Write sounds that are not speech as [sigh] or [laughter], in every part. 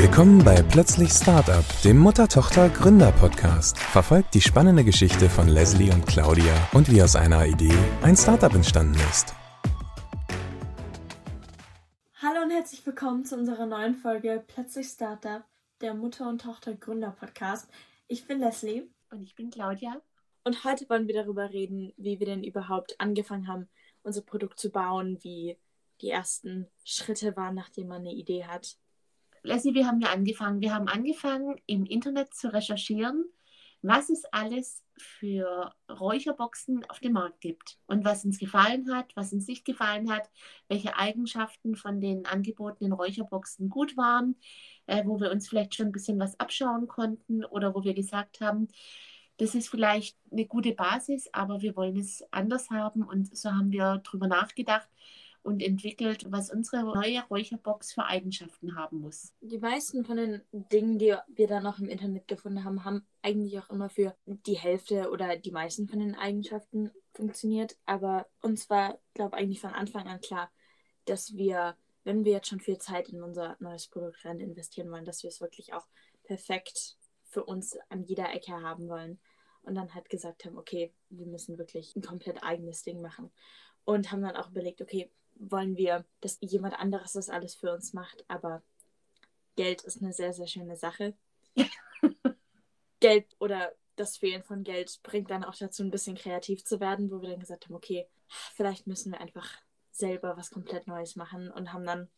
Willkommen bei Plötzlich Startup, dem Mutter-Tochter-Gründer-Podcast. Verfolgt die spannende Geschichte von Leslie und Claudia und wie aus einer Idee ein Startup entstanden ist. Hallo und herzlich willkommen zu unserer neuen Folge Plötzlich Startup, der Mutter- und Tochter-Gründer-Podcast. Ich bin Leslie. Und ich bin Claudia. Und heute wollen wir darüber reden, wie wir denn überhaupt angefangen haben, unser Produkt zu bauen, wie die ersten Schritte waren, nachdem man eine Idee hat. Leslie, wie haben wir angefangen? Wir haben angefangen, im Internet zu recherchieren, was es alles für Räucherboxen auf dem Markt gibt und was uns gefallen hat, was uns nicht gefallen hat, welche Eigenschaften von den angebotenen Räucherboxen gut waren, äh, wo wir uns vielleicht schon ein bisschen was abschauen konnten oder wo wir gesagt haben, das ist vielleicht eine gute Basis, aber wir wollen es anders haben und so haben wir darüber nachgedacht und entwickelt, was unsere neue Räucherbox für Eigenschaften haben muss. Die meisten von den Dingen, die wir dann noch im Internet gefunden haben, haben eigentlich auch immer für die Hälfte oder die meisten von den Eigenschaften funktioniert. Aber uns war, glaube ich, eigentlich von Anfang an klar, dass wir, wenn wir jetzt schon viel Zeit in unser neues Produkt rein investieren wollen, dass wir es wirklich auch perfekt für uns an jeder Ecke haben wollen. Und dann halt gesagt haben, okay, wir müssen wirklich ein komplett eigenes Ding machen. Und haben dann auch überlegt, okay, wollen wir, dass jemand anderes das alles für uns macht, aber Geld ist eine sehr, sehr schöne Sache. [laughs] Geld oder das Fehlen von Geld bringt dann auch dazu, ein bisschen kreativ zu werden, wo wir dann gesagt haben, okay, vielleicht müssen wir einfach selber was komplett Neues machen und haben dann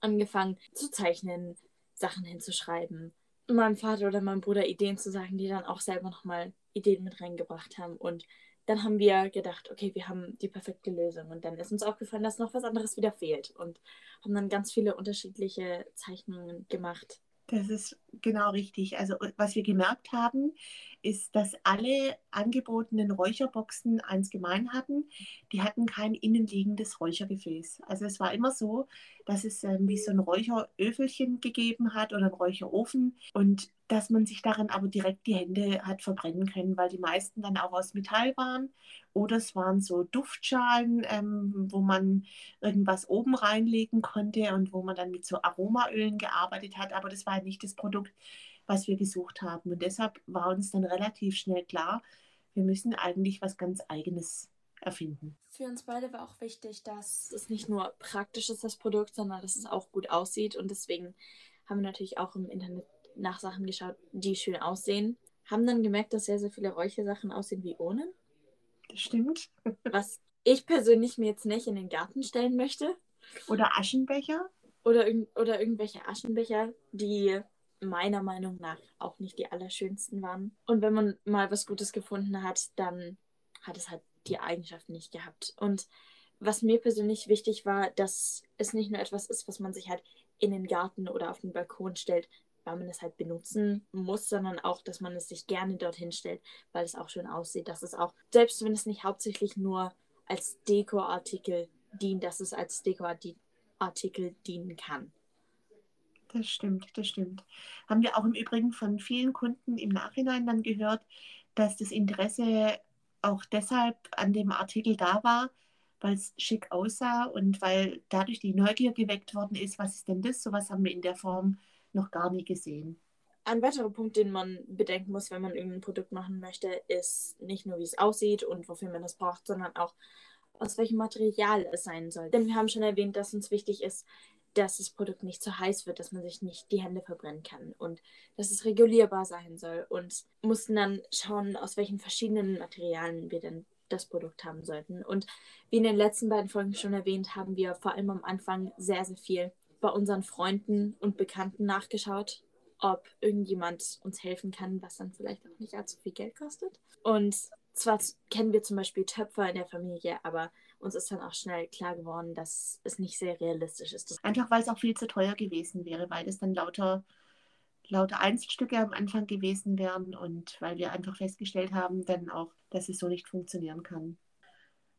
angefangen zu zeichnen, Sachen hinzuschreiben, meinem Vater oder meinem Bruder Ideen zu sagen, die dann auch selber nochmal Ideen mit reingebracht haben und dann haben wir gedacht, okay, wir haben die perfekte Lösung. Und dann ist uns aufgefallen, dass noch was anderes wieder fehlt. Und haben dann ganz viele unterschiedliche Zeichnungen gemacht. Das ist genau richtig. Also was wir gemerkt haben, ist, dass alle angebotenen Räucherboxen eins gemein hatten. Die hatten kein innenliegendes Räuchergefäß. Also es war immer so, dass es ähm, wie so ein Räucheröfelchen gegeben hat oder ein Räucherofen und dass man sich daran aber direkt die Hände hat verbrennen können, weil die meisten dann auch aus Metall waren oder es waren so Duftschalen, ähm, wo man irgendwas oben reinlegen konnte und wo man dann mit so Aromaölen gearbeitet hat, aber das war nicht das Produkt, was wir gesucht haben. Und deshalb war uns dann relativ schnell klar, wir müssen eigentlich was ganz Eigenes erfinden. Für uns beide war auch wichtig, dass es nicht nur praktisch ist, das Produkt, sondern dass es auch gut aussieht. Und deswegen haben wir natürlich auch im Internet nach Sachen geschaut, die schön aussehen. Haben dann gemerkt, dass sehr, sehr viele Räuchersachen aussehen wie ohne. Das stimmt. [laughs] Was ich persönlich mir jetzt nicht in den Garten stellen möchte. Oder Aschenbecher. Oder, oder irgendwelche Aschenbecher, die meiner Meinung nach auch nicht die allerschönsten waren. Und wenn man mal was Gutes gefunden hat, dann hat es halt die Eigenschaften nicht gehabt. Und was mir persönlich wichtig war, dass es nicht nur etwas ist, was man sich halt in den Garten oder auf den Balkon stellt, weil man es halt benutzen muss, sondern auch, dass man es sich gerne dorthin stellt, weil es auch schön aussieht. Dass es auch, selbst wenn es nicht hauptsächlich nur als Dekoartikel dient, dass es als Dekoartikel dienen kann. Das stimmt, das stimmt. Haben wir auch im Übrigen von vielen Kunden im Nachhinein dann gehört, dass das Interesse auch deshalb an dem Artikel da war, weil es schick aussah und weil dadurch die Neugier geweckt worden ist, was ist denn das? Sowas haben wir in der Form noch gar nie gesehen. Ein weiterer Punkt, den man bedenken muss, wenn man irgendein Produkt machen möchte, ist nicht nur, wie es aussieht und wofür man das braucht, sondern auch, aus welchem Material es sein soll. Denn wir haben schon erwähnt, dass uns wichtig ist, dass das Produkt nicht zu heiß wird, dass man sich nicht die Hände verbrennen kann und dass es regulierbar sein soll und mussten dann schauen, aus welchen verschiedenen Materialien wir denn das Produkt haben sollten. Und wie in den letzten beiden Folgen schon erwähnt, haben wir vor allem am Anfang sehr, sehr viel bei unseren Freunden und Bekannten nachgeschaut, ob irgendjemand uns helfen kann, was dann vielleicht auch nicht allzu viel Geld kostet. Und zwar kennen wir zum Beispiel Töpfer in der Familie, aber uns ist dann auch schnell klar geworden, dass es nicht sehr realistisch ist. Einfach weil es auch viel zu teuer gewesen wäre, weil es dann lauter, lauter Einzelstücke am Anfang gewesen wären und weil wir einfach festgestellt haben, dann auch, dass es so nicht funktionieren kann.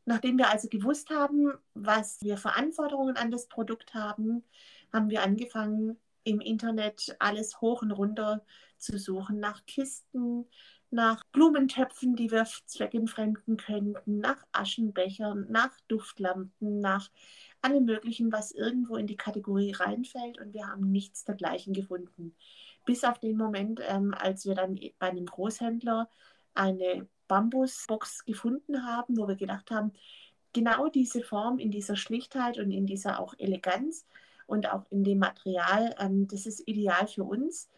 Nachdem wir also gewusst haben, was wir für Anforderungen an das Produkt haben, haben wir angefangen, im Internet alles hoch und runter zu suchen nach Kisten, nach Blumentöpfen, die wir zweckentfremden könnten, nach Aschenbechern, nach Duftlampen, nach alle möglichen, was irgendwo in die Kategorie reinfällt und wir haben nichts dergleichen gefunden. Bis auf den Moment, ähm, als wir dann bei einem Großhändler eine Bambusbox gefunden haben, wo wir gedacht haben, genau diese Form in dieser Schlichtheit und in dieser auch Eleganz und auch in dem Material, ähm, das ist ideal für uns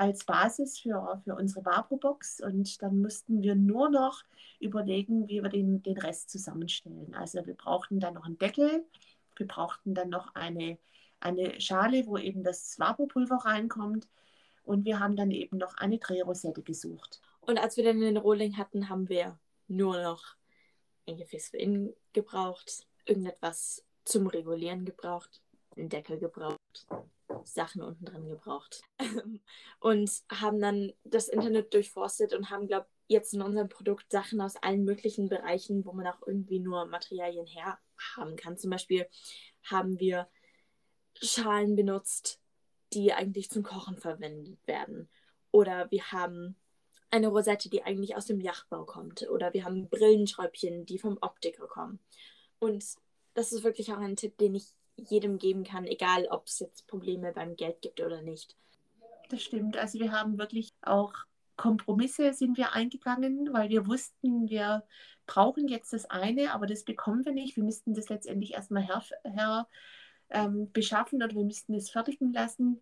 als Basis für, für unsere Vapro-Box und dann mussten wir nur noch überlegen, wie wir den, den Rest zusammenstellen. Also wir brauchten dann noch einen Deckel, wir brauchten dann noch eine, eine Schale, wo eben das Vapropulver reinkommt und wir haben dann eben noch eine Drehrosette gesucht. Und als wir dann den Rohling hatten, haben wir nur noch ein Gefäß für innen gebraucht, irgendetwas zum Regulieren gebraucht, einen Deckel gebraucht, Sachen unten drin gebraucht. und haben dann das Internet durchforstet und haben, glaube jetzt in unserem Produkt Sachen aus allen möglichen Bereichen, wo man auch irgendwie nur Materialien her haben kann. Zum Beispiel haben wir Schalen benutzt, die eigentlich zum Kochen verwendet werden. Oder wir haben eine Rosette, die eigentlich aus dem Yachtbau kommt. Oder wir haben Brillenschräubchen, die vom Optiker kommen. Und das ist wirklich auch ein Tipp, den ich jedem geben kann, egal ob es jetzt Probleme beim Geld gibt oder nicht. Das stimmt. Also wir haben wirklich auch Kompromisse sind wir eingegangen, weil wir wussten, wir brauchen jetzt das eine, aber das bekommen wir nicht. Wir müssten das letztendlich erstmal her, her ähm, beschaffen oder wir müssten es fertigen lassen.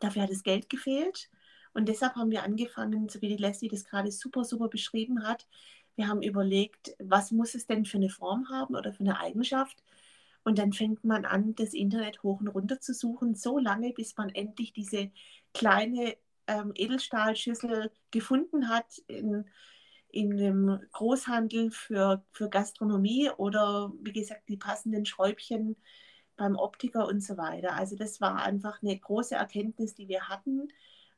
Dafür hat das Geld gefehlt. Und deshalb haben wir angefangen, so wie die Leslie das gerade super, super beschrieben hat. Wir haben überlegt, was muss es denn für eine Form haben oder für eine Eigenschaft. Und dann fängt man an, das Internet hoch und runter zu suchen, so lange, bis man endlich diese kleine ähm, Edelstahlschüssel gefunden hat in, in dem Großhandel für, für Gastronomie oder wie gesagt die passenden Schräubchen beim Optiker und so weiter. Also das war einfach eine große Erkenntnis, die wir hatten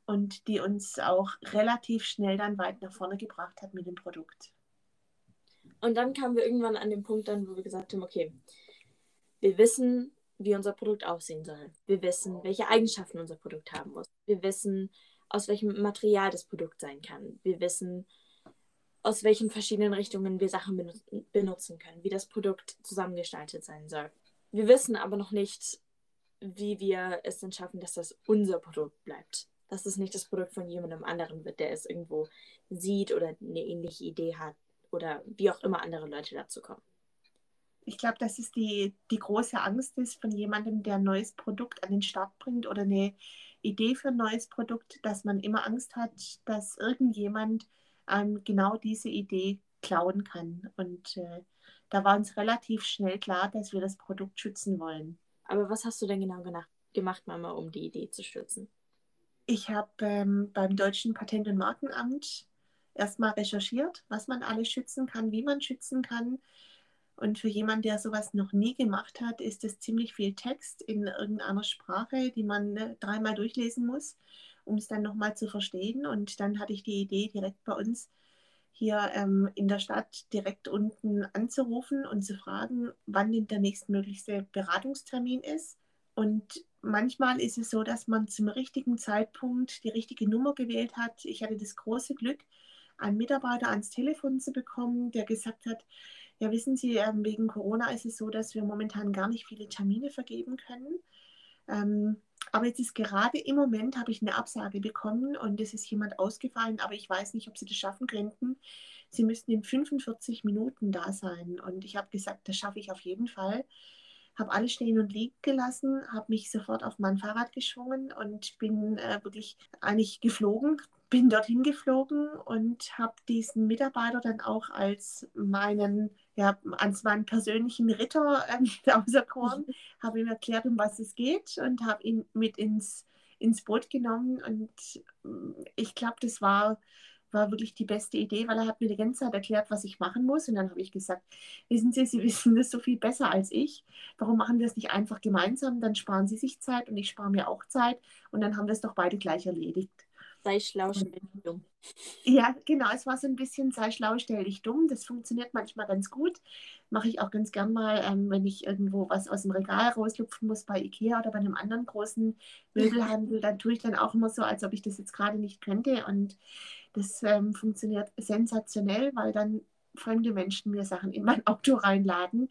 und die uns auch relativ schnell dann weit nach vorne gebracht hat mit dem Produkt. Und dann kamen wir irgendwann an den Punkt dann, wo wir gesagt haben, okay, wir wissen, wie unser Produkt aussehen soll. Wir wissen, welche Eigenschaften unser Produkt haben muss. Wir wissen, aus welchem Material das Produkt sein kann. Wir wissen, aus welchen verschiedenen Richtungen wir Sachen benutzen können, wie das Produkt zusammengestaltet sein soll. Wir wissen aber noch nicht, wie wir es denn schaffen, dass das unser Produkt bleibt dass es nicht das Produkt von jemandem anderen wird, der es irgendwo sieht oder eine ähnliche Idee hat oder wie auch immer andere Leute dazu kommen. Ich glaube, dass es die, die große Angst ist von jemandem, der ein neues Produkt an den Start bringt oder eine Idee für ein neues Produkt, dass man immer Angst hat, dass irgendjemand ähm, genau diese Idee klauen kann. Und äh, da war uns relativ schnell klar, dass wir das Produkt schützen wollen. Aber was hast du denn genau gemacht, Mama, um die Idee zu schützen? Ich habe ähm, beim Deutschen Patent- und Markenamt erstmal recherchiert, was man alles schützen kann, wie man schützen kann. Und für jemanden, der sowas noch nie gemacht hat, ist es ziemlich viel Text in irgendeiner Sprache, die man ne, dreimal durchlesen muss, um es dann nochmal zu verstehen. Und dann hatte ich die Idee, direkt bei uns hier ähm, in der Stadt direkt unten anzurufen und zu fragen, wann denn der nächstmöglichste Beratungstermin ist. Und manchmal ist es so, dass man zum richtigen Zeitpunkt die richtige Nummer gewählt hat. Ich hatte das große Glück, einen Mitarbeiter ans Telefon zu bekommen, der gesagt hat, ja wissen Sie, ähm, wegen Corona ist es so, dass wir momentan gar nicht viele Termine vergeben können. Ähm, aber jetzt ist gerade im Moment, habe ich eine Absage bekommen und es ist jemand ausgefallen, aber ich weiß nicht, ob Sie das schaffen könnten. Sie müssten in 45 Minuten da sein. Und ich habe gesagt, das schaffe ich auf jeden Fall habe alles stehen und liegen gelassen, habe mich sofort auf mein Fahrrad geschwungen und bin äh, wirklich eigentlich geflogen, bin dorthin geflogen und habe diesen Mitarbeiter dann auch als meinen, ja, als meinen persönlichen Ritter [laughs] äh, auserkoren, mhm. habe ihm erklärt, um was es geht und habe ihn mit ins, ins Boot genommen und mm, ich glaube, das war war wirklich die beste Idee, weil er hat mir die ganze Zeit erklärt, was ich machen muss. Und dann habe ich gesagt, wissen Sie, Sie [laughs] wissen das so viel besser als ich. Warum machen wir es nicht einfach gemeinsam? Dann sparen Sie sich Zeit und ich spare mir auch Zeit. Und dann haben wir es doch beide gleich erledigt. Sei schlau, stell dich dumm. Ja, genau. Es war so ein bisschen sei schlau, stell dich dumm. Das funktioniert manchmal ganz gut. Mache ich auch ganz gern mal, ähm, wenn ich irgendwo was aus dem Regal rauslupfen muss bei Ikea oder bei einem anderen großen Möbelhandel. Dann tue ich dann auch immer so, als ob ich das jetzt gerade nicht könnte. Und das ähm, funktioniert sensationell, weil dann fremde Menschen mir Sachen in mein Auto reinladen.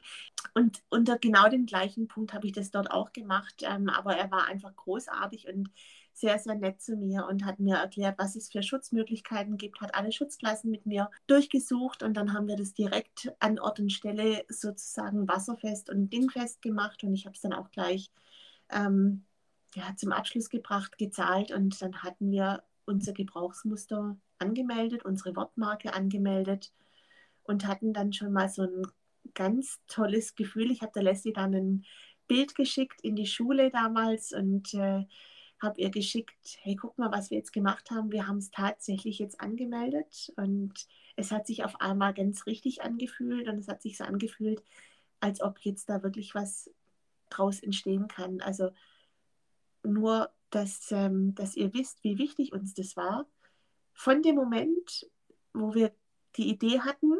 Und unter genau dem gleichen Punkt habe ich das dort auch gemacht. Ähm, aber er war einfach großartig und sehr, sehr nett zu mir und hat mir erklärt, was es für Schutzmöglichkeiten gibt, hat alle Schutzklassen mit mir durchgesucht und dann haben wir das direkt an Ort und Stelle sozusagen wasserfest und dingfest gemacht und ich habe es dann auch gleich ähm, ja, zum Abschluss gebracht, gezahlt und dann hatten wir unser Gebrauchsmuster angemeldet, unsere Wortmarke angemeldet und hatten dann schon mal so ein ganz tolles Gefühl. Ich habe der Leslie dann ein Bild geschickt in die Schule damals und äh, habe ihr geschickt, hey, guck mal, was wir jetzt gemacht haben. Wir haben es tatsächlich jetzt angemeldet und es hat sich auf einmal ganz richtig angefühlt und es hat sich so angefühlt, als ob jetzt da wirklich was draus entstehen kann. Also nur, dass, ähm, dass ihr wisst, wie wichtig uns das war. Von dem Moment, wo wir die Idee hatten,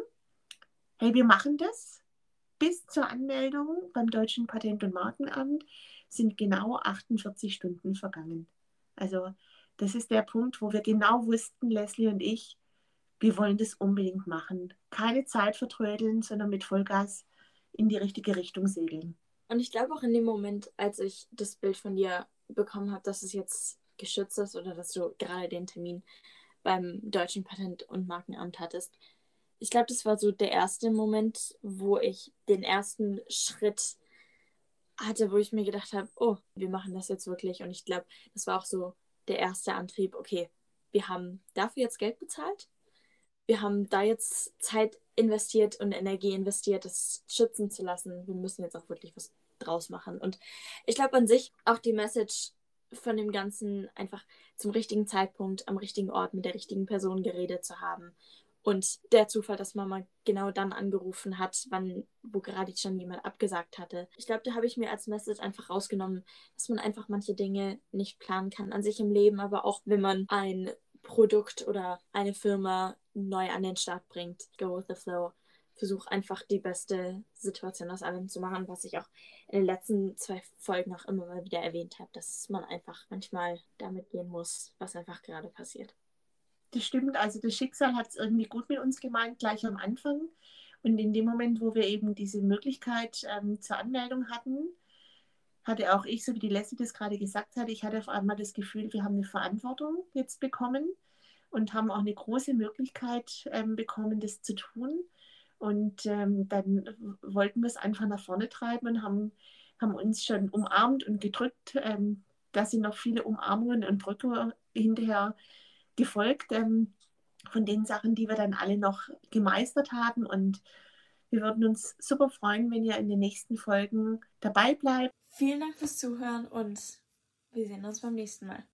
hey, wir machen das, bis zur Anmeldung beim Deutschen Patent- und Markenamt sind genau 48 Stunden vergangen. Also das ist der Punkt, wo wir genau wussten, Leslie und ich, wir wollen das unbedingt machen. Keine Zeit vertrödeln, sondern mit Vollgas in die richtige Richtung segeln. Und ich glaube auch in dem Moment, als ich das Bild von dir bekommen habe, dass es jetzt geschützt ist oder dass du gerade den Termin beim Deutschen Patent- und Markenamt hattest, ich glaube, das war so der erste Moment, wo ich den ersten Schritt hatte, wo ich mir gedacht habe, oh, wir machen das jetzt wirklich. Und ich glaube, das war auch so der erste Antrieb, okay, wir haben dafür jetzt Geld bezahlt. Wir haben da jetzt Zeit investiert und Energie investiert, das schützen zu lassen. Wir müssen jetzt auch wirklich was draus machen. Und ich glaube an sich auch die Message von dem Ganzen einfach zum richtigen Zeitpunkt, am richtigen Ort mit der richtigen Person geredet zu haben und der Zufall, dass Mama genau dann angerufen hat, wann, wo gerade schon jemand abgesagt hatte. Ich glaube, da habe ich mir als Message einfach rausgenommen, dass man einfach manche Dinge nicht planen kann an sich im Leben, aber auch wenn man ein Produkt oder eine Firma neu an den Start bringt. Go with the flow. Versuch einfach die beste Situation aus allem zu machen, was ich auch in den letzten zwei Folgen auch immer mal wieder erwähnt habe, dass man einfach manchmal damit gehen muss, was einfach gerade passiert. Das stimmt, also das Schicksal hat es irgendwie gut mit uns gemeint, gleich am Anfang. Und in dem Moment, wo wir eben diese Möglichkeit ähm, zur Anmeldung hatten, hatte auch ich, so wie die Leslie das gerade gesagt hat, ich hatte auf einmal das Gefühl, wir haben eine Verantwortung jetzt bekommen und haben auch eine große Möglichkeit ähm, bekommen, das zu tun. Und ähm, dann wollten wir es einfach nach vorne treiben und haben, haben uns schon umarmt und gedrückt. Ähm, da sind noch viele Umarmungen und Drücke hinterher gefolgt ähm, von den Sachen, die wir dann alle noch gemeistert haben. Und wir würden uns super freuen, wenn ihr in den nächsten Folgen dabei bleibt. Vielen Dank fürs Zuhören und wir sehen uns beim nächsten Mal.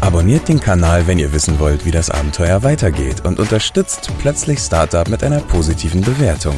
Abonniert den Kanal, wenn ihr wissen wollt, wie das Abenteuer weitergeht und unterstützt plötzlich Startup mit einer positiven Bewertung.